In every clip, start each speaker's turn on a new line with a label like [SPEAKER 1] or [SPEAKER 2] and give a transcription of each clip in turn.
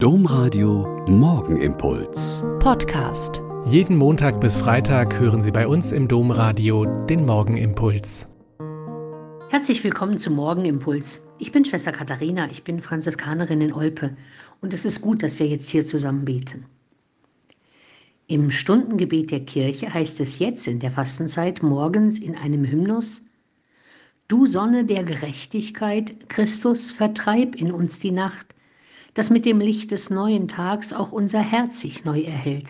[SPEAKER 1] Domradio Morgenimpuls.
[SPEAKER 2] Podcast.
[SPEAKER 3] Jeden Montag bis Freitag hören Sie bei uns im Domradio den Morgenimpuls.
[SPEAKER 4] Herzlich willkommen zum Morgenimpuls. Ich bin Schwester Katharina, ich bin Franziskanerin in Olpe und es ist gut, dass wir jetzt hier zusammen beten. Im Stundengebet der Kirche heißt es jetzt in der Fastenzeit morgens in einem Hymnus, Du Sonne der Gerechtigkeit, Christus, vertreib in uns die Nacht, dass mit dem Licht des neuen Tags auch unser Herz sich neu erhält.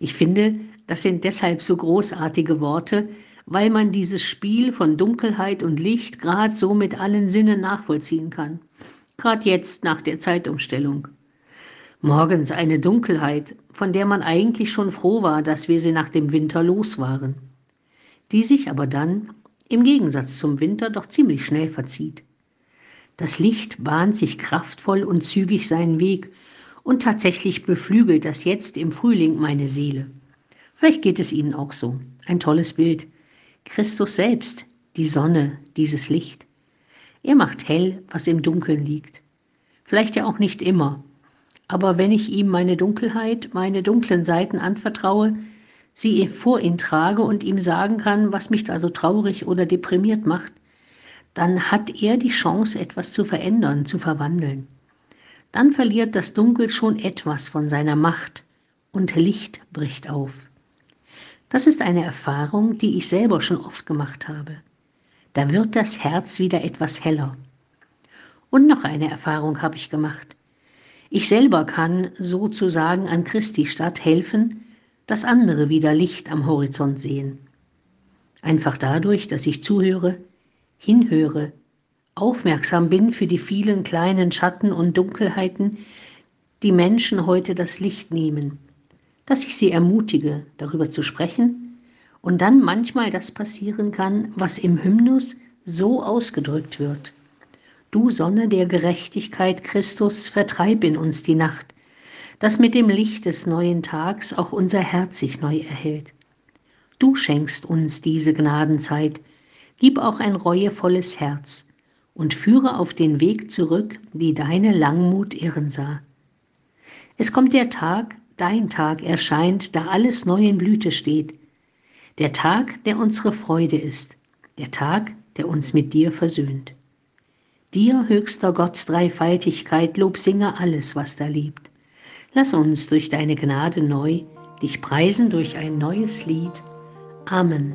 [SPEAKER 4] Ich finde, das sind deshalb so großartige Worte, weil man dieses Spiel von Dunkelheit und Licht gerade so mit allen Sinnen nachvollziehen kann. Gerade jetzt nach der Zeitumstellung. Morgens eine Dunkelheit, von der man eigentlich schon froh war, dass wir sie nach dem Winter los waren, die sich aber dann, im Gegensatz zum Winter, doch ziemlich schnell verzieht. Das Licht bahnt sich kraftvoll und zügig seinen Weg und tatsächlich beflügelt das jetzt im Frühling meine Seele. Vielleicht geht es Ihnen auch so. Ein tolles Bild. Christus selbst, die Sonne, dieses Licht. Er macht hell, was im Dunkeln liegt. Vielleicht ja auch nicht immer. Aber wenn ich ihm meine Dunkelheit, meine dunklen Seiten anvertraue, sie vor ihn trage und ihm sagen kann, was mich da so traurig oder deprimiert macht, dann hat er die Chance, etwas zu verändern, zu verwandeln. Dann verliert das Dunkel schon etwas von seiner Macht und Licht bricht auf. Das ist eine Erfahrung, die ich selber schon oft gemacht habe. Da wird das Herz wieder etwas heller. Und noch eine Erfahrung habe ich gemacht. Ich selber kann sozusagen an Christi Stadt helfen, dass andere wieder Licht am Horizont sehen. Einfach dadurch, dass ich zuhöre, hinhöre, aufmerksam bin für die vielen kleinen Schatten und Dunkelheiten, die Menschen heute das Licht nehmen, dass ich sie ermutige, darüber zu sprechen und dann manchmal das passieren kann, was im Hymnus so ausgedrückt wird. Du Sonne der Gerechtigkeit Christus, vertreib in uns die Nacht, dass mit dem Licht des neuen Tags auch unser Herz sich neu erhält. Du schenkst uns diese Gnadenzeit, gib auch ein reuevolles Herz und führe auf den Weg zurück, die deine Langmut irren sah. Es kommt der Tag, dein Tag erscheint, da alles neu in Blüte steht, der Tag, der unsere Freude ist, der Tag, der uns mit dir versöhnt. Dir, höchster Gott, Dreifaltigkeit, Lob singe alles, was da liebt. Lass uns durch deine Gnade neu dich preisen durch ein neues Lied. Amen.